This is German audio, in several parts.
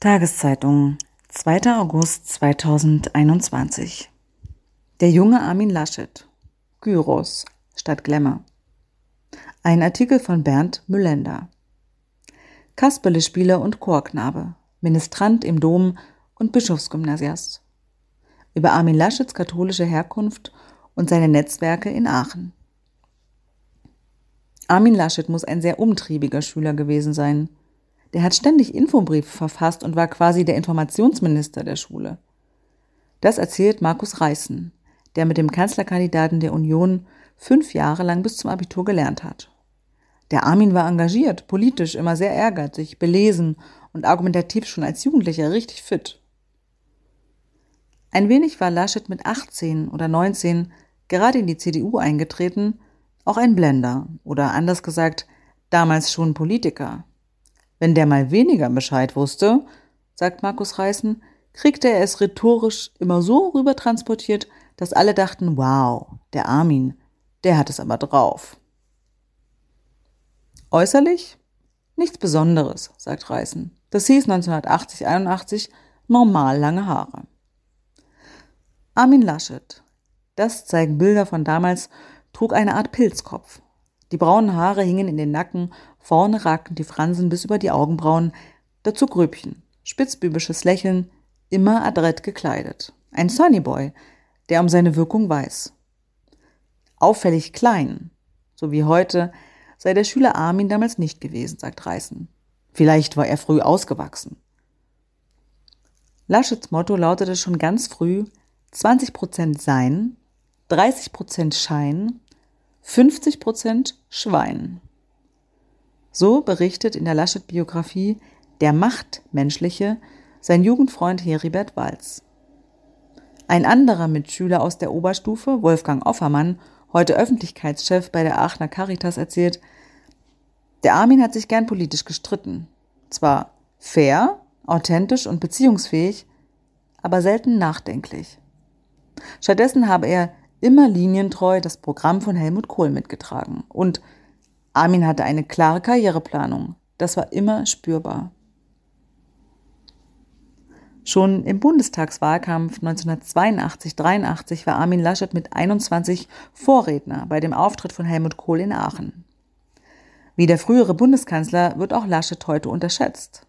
Tageszeitung, 2. August 2021. Der junge Armin Laschet. Gyros statt Glamour. Ein Artikel von Bernd Müllender. Kasperle-Spieler und Chorknabe. Ministrant im Dom und Bischofsgymnasiast. Über Armin Laschets katholische Herkunft und seine Netzwerke in Aachen. Armin Laschet muss ein sehr umtriebiger Schüler gewesen sein. Der hat ständig Infobriefe verfasst und war quasi der Informationsminister der Schule. Das erzählt Markus Reißen, der mit dem Kanzlerkandidaten der Union fünf Jahre lang bis zum Abitur gelernt hat. Der Armin war engagiert, politisch immer sehr ehrgeizig, belesen und argumentativ schon als Jugendlicher richtig fit. Ein wenig war Laschet mit 18 oder 19 gerade in die CDU eingetreten, auch ein Blender oder anders gesagt, damals schon Politiker. Wenn der mal weniger Bescheid wusste, sagt Markus Reißen, kriegte er es rhetorisch immer so rüber transportiert, dass alle dachten, wow, der Armin, der hat es aber drauf. Äußerlich? Nichts Besonderes, sagt Reißen. Das hieß 1980, 81 normal lange Haare. Armin Laschet. Das zeigen Bilder von damals, trug eine Art Pilzkopf. Die braunen Haare hingen in den Nacken, vorne ragten die Fransen bis über die Augenbrauen, dazu Gröbchen, spitzbübisches Lächeln, immer adrett gekleidet. Ein Sunnyboy, der um seine Wirkung weiß. Auffällig klein, so wie heute, sei der Schüler Armin damals nicht gewesen, sagt Reißen. Vielleicht war er früh ausgewachsen. Laschets Motto lautete schon ganz früh 20 Prozent Sein, 30 Prozent Schein, 50 Prozent Schwein. So berichtet in der Laschet-Biografie Der Machtmenschliche sein Jugendfreund Heribert Walz. Ein anderer Mitschüler aus der Oberstufe, Wolfgang Offermann, heute Öffentlichkeitschef bei der Aachener Caritas, erzählt, der Armin hat sich gern politisch gestritten. Zwar fair, authentisch und beziehungsfähig, aber selten nachdenklich. Stattdessen habe er immer linientreu das Programm von Helmut Kohl mitgetragen. Und Armin hatte eine klare Karriereplanung. Das war immer spürbar. Schon im Bundestagswahlkampf 1982-83 war Armin Laschet mit 21 Vorredner bei dem Auftritt von Helmut Kohl in Aachen. Wie der frühere Bundeskanzler wird auch Laschet heute unterschätzt.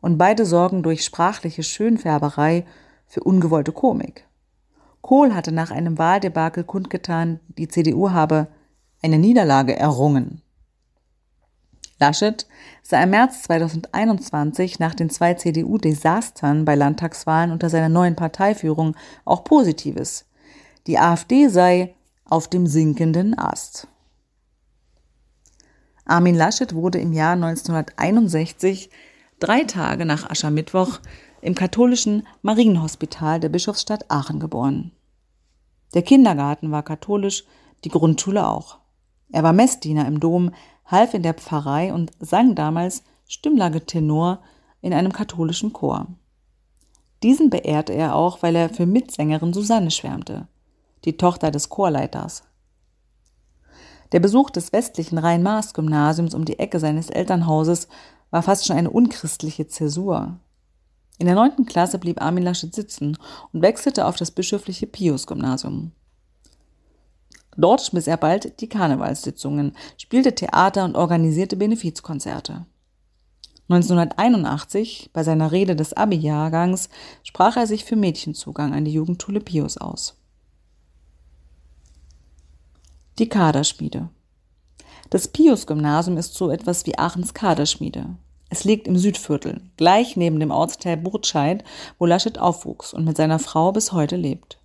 Und beide sorgen durch sprachliche Schönfärberei für ungewollte Komik. Kohl hatte nach einem Wahldebakel kundgetan, die CDU habe eine Niederlage errungen. Laschet sah im März 2021 nach den zwei CDU-Desastern bei Landtagswahlen unter seiner neuen Parteiführung auch Positives. Die AfD sei auf dem sinkenden Ast. Armin Laschet wurde im Jahr 1961, drei Tage nach Aschermittwoch, im katholischen Marienhospital der Bischofsstadt Aachen geboren. Der Kindergarten war katholisch, die Grundschule auch. Er war Messdiener im Dom, half in der Pfarrei und sang damals Stimmlage Tenor in einem katholischen Chor. Diesen beehrte er auch, weil er für Mitsängerin Susanne schwärmte, die Tochter des Chorleiters. Der Besuch des westlichen Rhein-Maas-Gymnasiums um die Ecke seines Elternhauses war fast schon eine unchristliche Zäsur. In der neunten Klasse blieb Armin Laschet sitzen und wechselte auf das bischöfliche Pius-Gymnasium. Dort schmiss er bald die Karnevalssitzungen, spielte Theater und organisierte Benefizkonzerte. 1981, bei seiner Rede des Abi-Jahrgangs, sprach er sich für Mädchenzugang an die Jugendschule Pius aus. Die Kaderschmiede. Das Pius-Gymnasium ist so etwas wie Aachens Kaderschmiede. Es liegt im Südviertel, gleich neben dem Ortsteil Burtscheid, wo Laschet aufwuchs und mit seiner Frau bis heute lebt.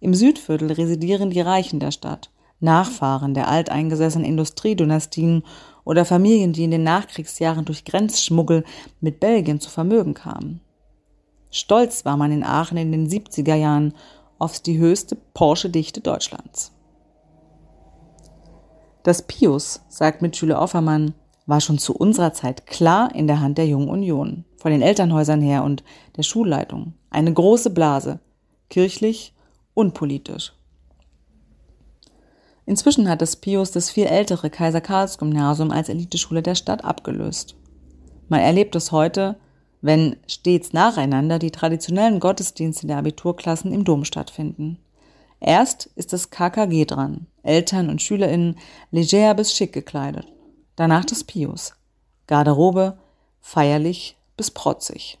Im Südviertel residieren die Reichen der Stadt, Nachfahren der alteingesessenen Industriedynastien oder Familien, die in den Nachkriegsjahren durch Grenzschmuggel mit Belgien zu Vermögen kamen. Stolz war man in Aachen in den 70er Jahren auf die höchste Porsche-Dichte Deutschlands. Das Pius, sagt Mitschüler Offermann, war schon zu unserer Zeit klar in der Hand der Jungen Union, von den Elternhäusern her und der Schulleitung. Eine große Blase, kirchlich und politisch. Inzwischen hat das Pius das viel ältere Kaiser Karls Gymnasium als Eliteschule der Stadt abgelöst. Man erlebt es heute wenn stets nacheinander die traditionellen Gottesdienste der Abiturklassen im Dom stattfinden. Erst ist das KKG dran, Eltern und SchülerInnen leger bis schick gekleidet. Danach das Pius. Garderobe, feierlich bis protzig.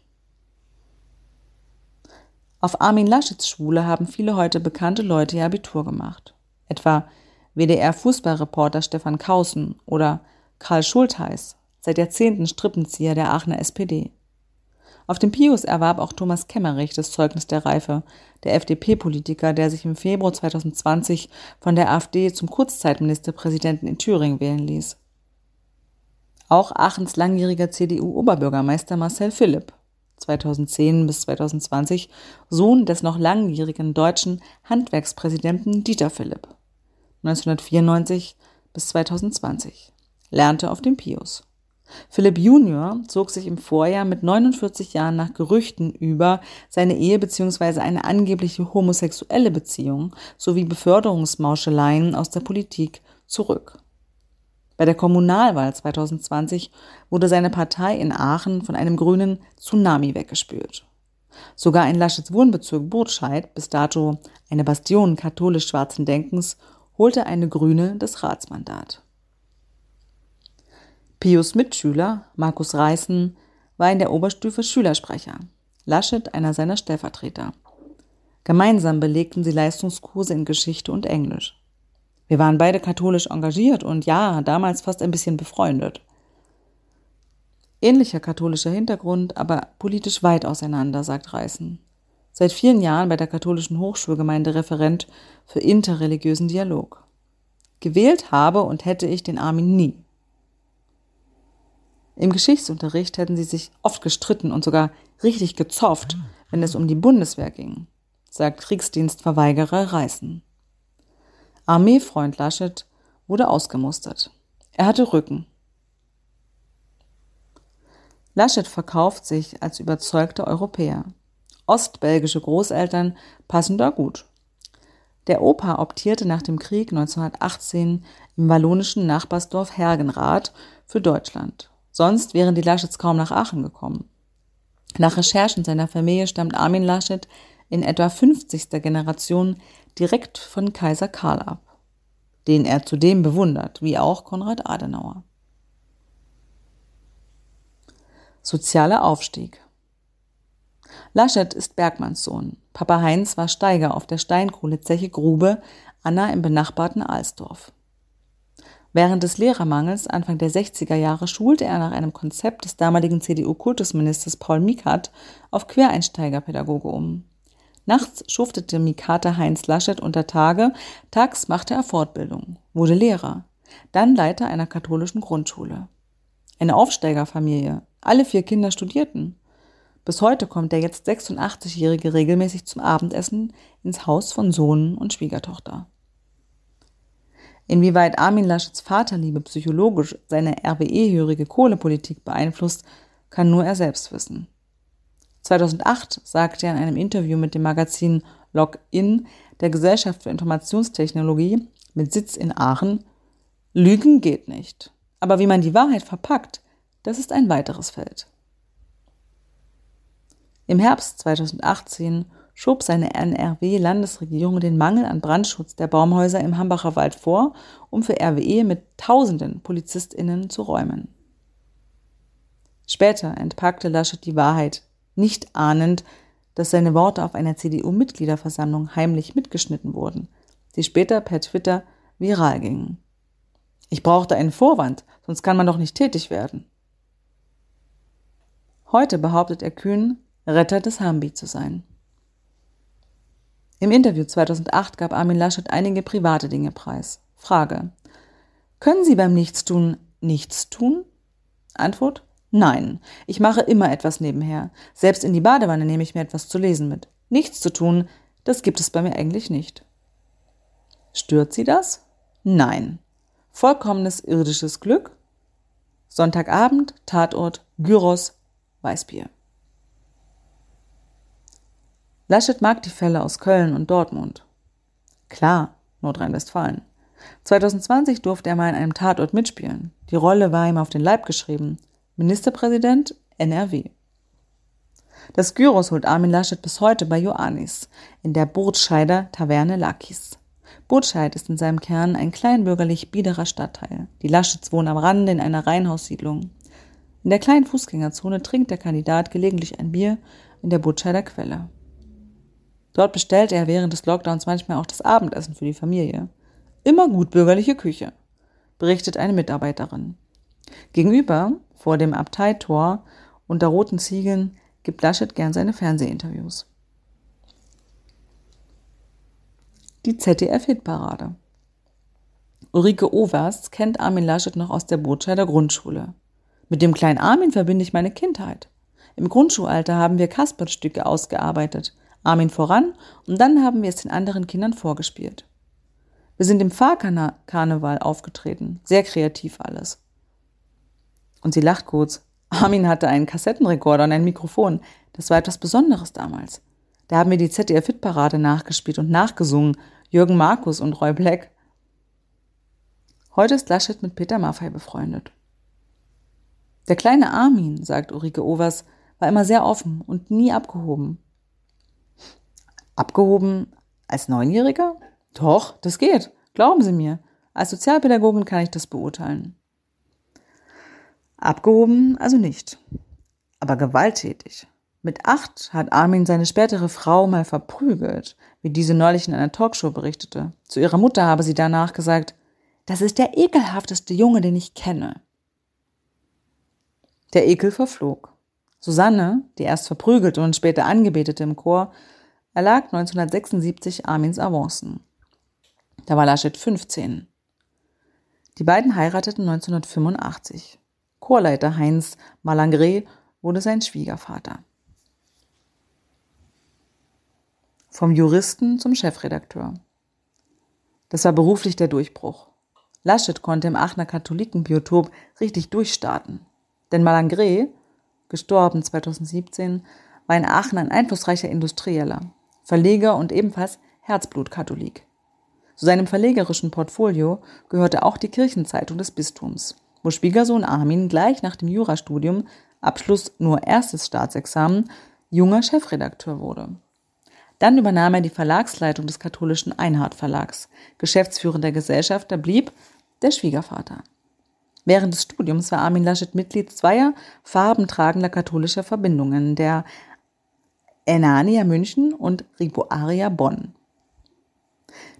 Auf Armin Laschets Schule haben viele heute bekannte Leute ihr Abitur gemacht. Etwa WDR-Fußballreporter Stefan Kausen oder Karl Schultheiß, seit Jahrzehnten Strippenzieher der Aachener SPD. Auf dem Pius erwarb auch Thomas Kemmerich das Zeugnis der Reife, der FDP-Politiker, der sich im Februar 2020 von der AfD zum Kurzzeitministerpräsidenten in Thüringen wählen ließ. Auch Aachens langjähriger CDU-Oberbürgermeister Marcel Philipp, 2010 bis 2020 Sohn des noch langjährigen deutschen Handwerkspräsidenten Dieter Philipp, 1994 bis 2020, lernte auf dem Pius. Philipp Junior zog sich im Vorjahr mit 49 Jahren nach Gerüchten über seine Ehe bzw. eine angebliche homosexuelle Beziehung sowie Beförderungsmauscheleien aus der Politik zurück. Bei der Kommunalwahl 2020 wurde seine Partei in Aachen von einem grünen Tsunami weggespült. Sogar in Laschets Wohnbezirk Burtscheid, bis dato eine Bastion katholisch-schwarzen Denkens, holte eine Grüne das Ratsmandat. Pius Mitschüler, Markus Reißen, war in der Oberstufe Schülersprecher, Laschet einer seiner Stellvertreter. Gemeinsam belegten sie Leistungskurse in Geschichte und Englisch. Wir waren beide katholisch engagiert und ja, damals fast ein bisschen befreundet. Ähnlicher katholischer Hintergrund, aber politisch weit auseinander, sagt Reißen. Seit vielen Jahren bei der katholischen Hochschulgemeinde Referent für interreligiösen Dialog. Gewählt habe und hätte ich den Armin nie. Im Geschichtsunterricht hätten sie sich oft gestritten und sogar richtig gezofft, wenn es um die Bundeswehr ging, sagt Kriegsdienstverweigerer Reißen. Armeefreund Laschet wurde ausgemustert. Er hatte Rücken. Laschet verkauft sich als überzeugter Europäer. Ostbelgische Großeltern passen da gut. Der Opa optierte nach dem Krieg 1918 im wallonischen Nachbarsdorf Hergenrath für Deutschland Sonst wären die Laschets kaum nach Aachen gekommen. Nach Recherchen seiner Familie stammt Armin Laschet in etwa 50. Generation direkt von Kaiser Karl ab, den er zudem bewundert, wie auch Konrad Adenauer. Sozialer Aufstieg Laschet ist Bergmannssohn. Papa Heinz war Steiger auf der Steinkohlezeche Grube Anna im benachbarten Alsdorf. Während des Lehrermangels Anfang der 60er Jahre schulte er nach einem Konzept des damaligen CDU-Kultusministers Paul Mikat auf Quereinsteigerpädagoge um. Nachts schuftete Mikata Heinz Laschet unter Tage, tags machte er Fortbildung, wurde Lehrer, dann Leiter einer katholischen Grundschule. Eine Aufsteigerfamilie, alle vier Kinder studierten. Bis heute kommt der jetzt 86-Jährige regelmäßig zum Abendessen ins Haus von Sohn und Schwiegertochter. Inwieweit Armin Laschets Vaterliebe psychologisch seine RWE-hörige Kohlepolitik beeinflusst, kann nur er selbst wissen. 2008 sagte er in einem Interview mit dem Magazin Login der Gesellschaft für Informationstechnologie mit Sitz in Aachen, Lügen geht nicht. Aber wie man die Wahrheit verpackt, das ist ein weiteres Feld. Im Herbst 2018 schob seine NRW-Landesregierung den Mangel an Brandschutz der Baumhäuser im Hambacher Wald vor, um für RWE mit tausenden PolizistInnen zu räumen. Später entpackte Laschet die Wahrheit, nicht ahnend, dass seine Worte auf einer CDU-Mitgliederversammlung heimlich mitgeschnitten wurden, die später per Twitter viral gingen. Ich brauchte einen Vorwand, sonst kann man doch nicht tätig werden. Heute behauptet er kühn, Retter des Hambi zu sein. Im Interview 2008 gab Armin Laschet einige private Dinge preis. Frage. Können Sie beim Nichtstun nichts tun? Antwort. Nein, ich mache immer etwas nebenher. Selbst in die Badewanne nehme ich mir etwas zu lesen mit. Nichts zu tun, das gibt es bei mir eigentlich nicht. Stört Sie das? Nein. Vollkommenes irdisches Glück? Sonntagabend, Tatort, Gyros, Weißbier. Laschet mag die Fälle aus Köln und Dortmund. Klar, Nordrhein-Westfalen. 2020 durfte er mal in einem Tatort mitspielen. Die Rolle war ihm auf den Leib geschrieben. Ministerpräsident NRW. Das Gyros holt Armin Laschet bis heute bei Ioannis in der Burtscheider Taverne Lakis. Burtscheid ist in seinem Kern ein kleinbürgerlich biederer Stadtteil. Die Laschets wohnen am Rande in einer Reihenhaussiedlung. In der kleinen Fußgängerzone trinkt der Kandidat gelegentlich ein Bier in der Burtscheider Quelle. Dort bestellt er während des Lockdowns manchmal auch das Abendessen für die Familie. Immer gut bürgerliche Küche, berichtet eine Mitarbeiterin. Gegenüber, vor dem Abteitor, unter roten Ziegeln, gibt Laschet gern seine Fernsehinterviews. Die ZDF-Hitparade. Ulrike Overs kennt Armin Laschet noch aus der Botscheider Grundschule. Mit dem kleinen Armin verbinde ich meine Kindheit. Im Grundschulalter haben wir Kaspertstücke ausgearbeitet, Armin voran und dann haben wir es den anderen Kindern vorgespielt. Wir sind im Fahrkarneval aufgetreten, sehr kreativ alles. Und sie lacht kurz. Armin hatte einen Kassettenrekorder und ein Mikrofon. Das war etwas Besonderes damals. Da haben wir die ZDF-Hit-Parade nachgespielt und nachgesungen Jürgen Markus und Roy Black. Heute ist Laschet mit Peter Maffei befreundet. Der kleine Armin, sagt Ulrike Overs, war immer sehr offen und nie abgehoben. Abgehoben als Neunjähriger? Doch, das geht. Glauben Sie mir. Als Sozialpädagogin kann ich das beurteilen. Abgehoben also nicht. Aber gewalttätig. Mit acht hat Armin seine spätere Frau mal verprügelt, wie diese neulich in einer Talkshow berichtete. Zu ihrer Mutter habe sie danach gesagt, das ist der ekelhafteste Junge, den ich kenne. Der Ekel verflog. Susanne, die erst verprügelte und später angebetete im Chor, erlag 1976 Armins Avancen. Da war Laschet 15. Die beiden heirateten 1985. Chorleiter Heinz Malangre wurde sein Schwiegervater. Vom Juristen zum Chefredakteur. Das war beruflich der Durchbruch. Laschet konnte im Aachener Katholikenbiotop richtig durchstarten. Denn Malangre, gestorben 2017, war in Aachen ein einflussreicher Industrieller, Verleger und ebenfalls Herzblutkatholik. Zu seinem verlegerischen Portfolio gehörte auch die Kirchenzeitung des Bistums, wo Schwiegersohn Armin gleich nach dem Jurastudium, Abschluss nur erstes Staatsexamen, junger Chefredakteur wurde. Dann übernahm er die Verlagsleitung des katholischen Einhard Verlags. Geschäftsführender Gesellschafter blieb der Schwiegervater. Während des Studiums war Armin Laschet Mitglied zweier farbentragender katholischer Verbindungen, der Enania München und Riboaria Bonn.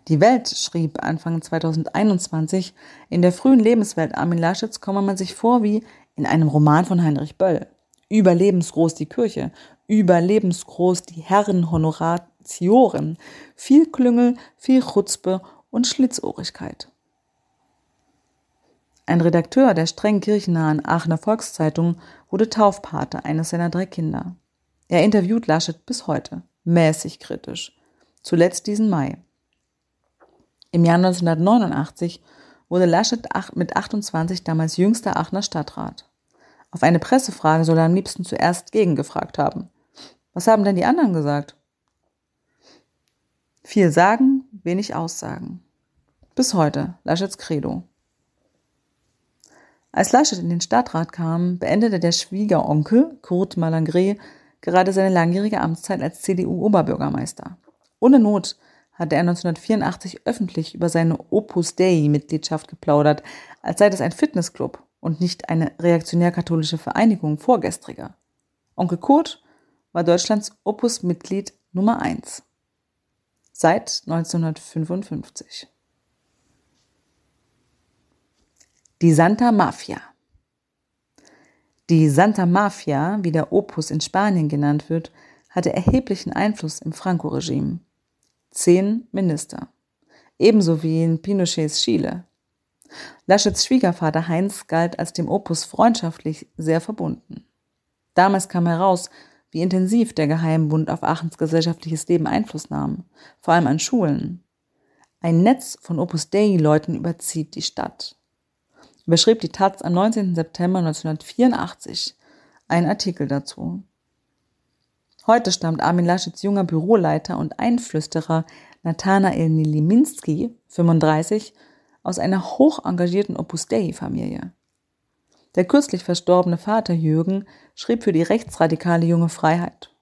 Die Welt schrieb Anfang 2021, in der frühen Lebenswelt Armin Laschets komme man sich vor wie in einem Roman von Heinrich Böll. Überlebensgroß die Kirche, überlebensgroß die Herren Honoratioren, viel Klüngel, viel Chutzpe und Schlitzohrigkeit. Ein Redakteur der streng kirchennahen Aachener Volkszeitung wurde Taufpate eines seiner drei Kinder. Er interviewt Laschet bis heute, mäßig kritisch. Zuletzt diesen Mai. Im Jahr 1989 wurde Laschet mit 28 damals jüngster Aachener Stadtrat. Auf eine Pressefrage soll er am liebsten zuerst gegengefragt haben. Was haben denn die anderen gesagt? Viel sagen, wenig aussagen. Bis heute, Laschets Credo. Als Laschet in den Stadtrat kam, beendete der Schwiegeronkel Kurt Malangre gerade seine langjährige Amtszeit als CDU-Oberbürgermeister. Ohne Not hatte er 1984 öffentlich über seine Opus Dei-Mitgliedschaft geplaudert, als sei das ein Fitnessclub und nicht eine reaktionär-katholische Vereinigung vorgestriger. Onkel Kurt war Deutschlands Opus-Mitglied Nummer 1. Seit 1955. Die Santa Mafia. Die Santa Mafia, wie der Opus in Spanien genannt wird, hatte erheblichen Einfluss im Franco-Regime zehn Minister. Ebenso wie in Pinochets Chile. Laschets Schwiegervater Heinz galt als dem Opus freundschaftlich sehr verbunden. Damals kam heraus, wie intensiv der Geheimbund auf Aachens gesellschaftliches Leben Einfluss nahm, vor allem an Schulen. Ein Netz von Opus Dei-Leuten überzieht die Stadt. Überschrieb die Taz am 19. September 1984 einen Artikel dazu. Heute stammt Armin Laschets junger Büroleiter und Einflüsterer Nathanael Niliminski, 35, aus einer hoch engagierten Opus Dei-Familie. Der kürzlich verstorbene Vater Jürgen schrieb für die rechtsradikale Junge Freiheit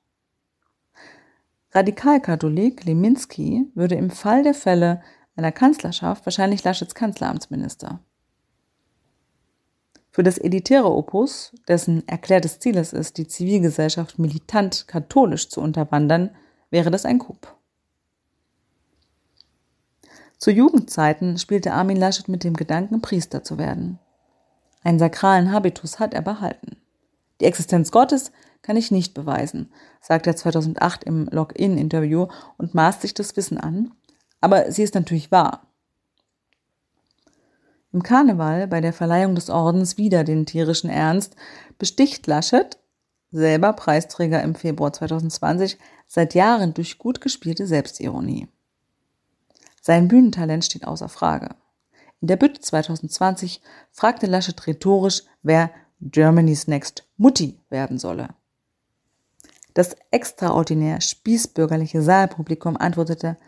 Radikalkatholik Leminski würde im Fall der Fälle einer Kanzlerschaft wahrscheinlich Laschets Kanzleramtsminister. Für das elitäre Opus, dessen erklärtes Ziel es ist, die Zivilgesellschaft militant katholisch zu unterwandern, wäre das ein Coup. Zu Jugendzeiten spielte Armin Laschet mit dem Gedanken, Priester zu werden. Einen sakralen Habitus hat er behalten. Die Existenz Gottes kann ich nicht beweisen, sagt er 2008 im Login-Interview und maßt sich das Wissen an. Aber sie ist natürlich wahr. Im Karneval bei der Verleihung des Ordens wieder den tierischen Ernst besticht Laschet, selber Preisträger im Februar 2020, seit Jahren durch gut gespielte Selbstironie. Sein Bühnentalent steht außer Frage. In der Bütte 2020 fragte Laschet rhetorisch, wer Germany's Next Mutti werden solle. Das extraordinär spießbürgerliche Saalpublikum antwortete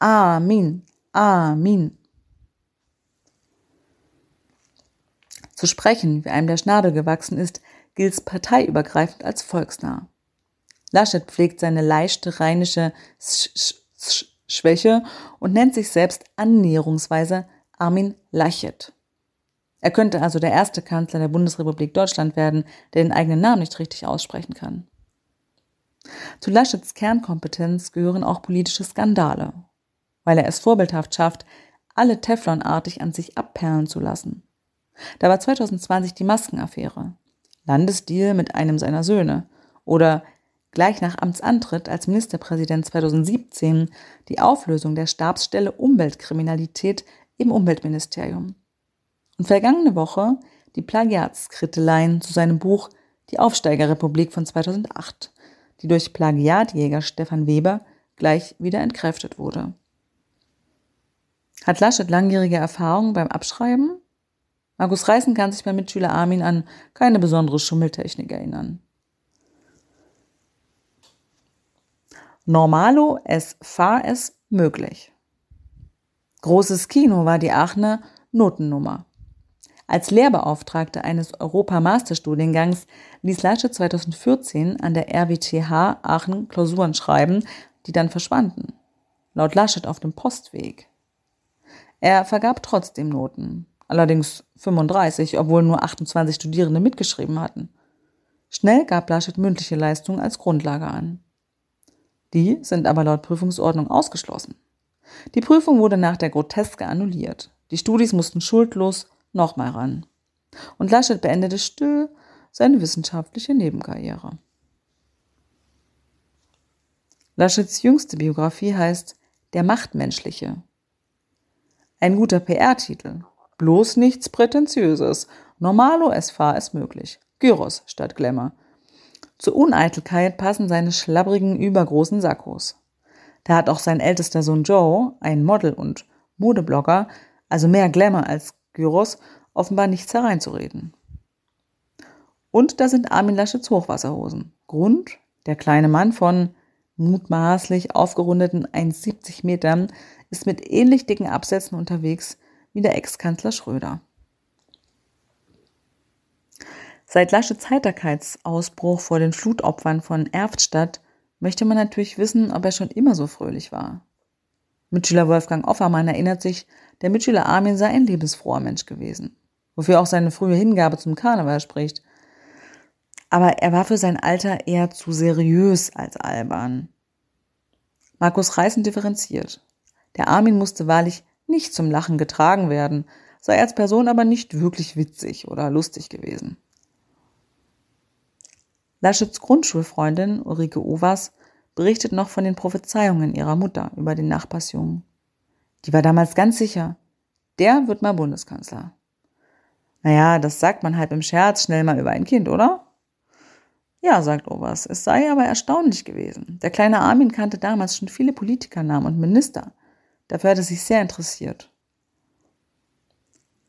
Amin, Amin. Zu sprechen, wie einem der Schnabel gewachsen ist, gilt parteiübergreifend als volksnah. Laschet pflegt seine leichte rheinische Schwäche und nennt sich selbst annäherungsweise Armin Laschet. Er könnte also der erste Kanzler der Bundesrepublik Deutschland werden, der den eigenen Namen nicht richtig aussprechen kann. Zu Laschets Kernkompetenz gehören auch politische Skandale, weil er es vorbildhaft schafft, alle Teflonartig an sich abperlen zu lassen. Da war 2020 die Maskenaffäre, Landesdeal mit einem seiner Söhne oder gleich nach Amtsantritt als Ministerpräsident 2017 die Auflösung der Stabsstelle Umweltkriminalität im Umweltministerium. Und vergangene Woche die Plagiatskritteleien zu seinem Buch Die Aufsteigerrepublik von 2008, die durch Plagiatjäger Stefan Weber gleich wieder entkräftet wurde. Hat Laschet langjährige Erfahrung beim Abschreiben? Markus Reißen kann sich beim Mitschüler Armin an keine besondere Schummeltechnik erinnern. Normalo es fahr es möglich. Großes Kino war die Aachener Notennummer. Als Lehrbeauftragte eines Europa-Masterstudiengangs ließ Laschet 2014 an der RWTH Aachen Klausuren schreiben, die dann verschwanden. Laut Laschet auf dem Postweg. Er vergab trotzdem Noten allerdings 35, obwohl nur 28 Studierende mitgeschrieben hatten. Schnell gab Laschet mündliche Leistungen als Grundlage an. Die sind aber laut Prüfungsordnung ausgeschlossen. Die Prüfung wurde nach der Groteske annulliert. Die Studis mussten schuldlos nochmal ran. Und Laschet beendete still seine wissenschaftliche Nebenkarriere. Laschets jüngste Biografie heißt Der Machtmenschliche. Ein guter PR-Titel, Bloß nichts Prätentiöses. Normalo fahr es möglich. Gyros statt Glamour. Zur Uneitelkeit passen seine schlabbrigen, übergroßen Sakkos. Da hat auch sein ältester Sohn Joe, ein Model und Modeblogger, also mehr Glamour als Gyros, offenbar nichts hereinzureden. Und da sind Armin Laschets Hochwasserhosen. Grund, der kleine Mann von mutmaßlich aufgerundeten 1,70 Metern ist mit ähnlich dicken Absätzen unterwegs wie der Ex-Kanzler Schröder. Seit Laschets Heiterkeitsausbruch vor den Flutopfern von Erftstadt möchte man natürlich wissen, ob er schon immer so fröhlich war. Mitschüler Wolfgang Offermann erinnert sich, der Mitschüler Armin sei ein lebensfroher Mensch gewesen, wofür auch seine frühe Hingabe zum Karneval spricht. Aber er war für sein Alter eher zu seriös als albern. Markus Reißen differenziert. Der Armin musste wahrlich nicht zum Lachen getragen werden, sei als Person aber nicht wirklich witzig oder lustig gewesen. Laschets Grundschulfreundin Ulrike Overs berichtet noch von den Prophezeiungen ihrer Mutter über den Nachbarsjungen. Die war damals ganz sicher, der wird mal Bundeskanzler. Naja, das sagt man halt im Scherz schnell mal über ein Kind, oder? Ja, sagt Overs, es sei aber erstaunlich gewesen. Der kleine Armin kannte damals schon viele Politikernamen und Minister. Dafür hat er sich sehr interessiert.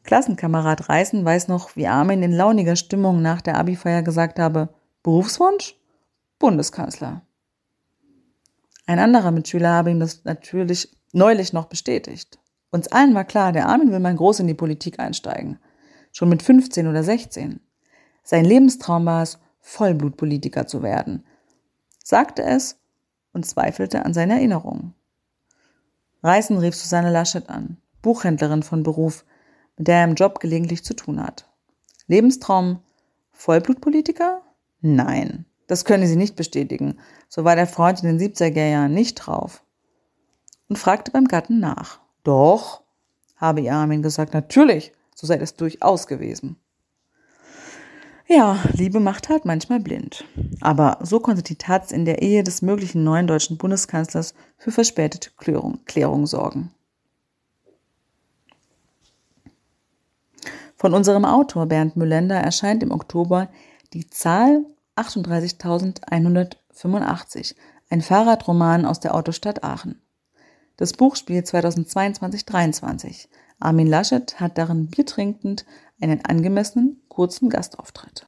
Klassenkamerad Reißen weiß noch, wie Armin in launiger Stimmung nach der Abi-Feier gesagt habe, Berufswunsch? Bundeskanzler. Ein anderer Mitschüler habe ihm das natürlich neulich noch bestätigt. Uns allen war klar, der Armin will mal groß in die Politik einsteigen. Schon mit 15 oder 16. Sein Lebenstraum war es, Vollblutpolitiker zu werden. Sagte es und zweifelte an seine Erinnerungen. Reißen rief Susanne Laschet an, Buchhändlerin von Beruf, mit der er im Job gelegentlich zu tun hat. Lebenstraum Vollblutpolitiker? Nein, das könne sie nicht bestätigen. So war der Freund in den 70er Jahren nicht drauf. Und fragte beim Gatten nach. Doch, habe ihr Armin gesagt, natürlich, so sei es durchaus gewesen. Ja, Liebe macht halt manchmal blind. Aber so konnte die Taz in der Ehe des möglichen neuen deutschen Bundeskanzlers für verspätete Klärung, Klärung sorgen. Von unserem Autor Bernd Müllender erscheint im Oktober die Zahl 38.185, ein Fahrradroman aus der Autostadt Aachen. Das Buch spielt 2022-23. Armin Laschet hat darin biertrinkend einen angemessenen, kurzen Gastauftritt.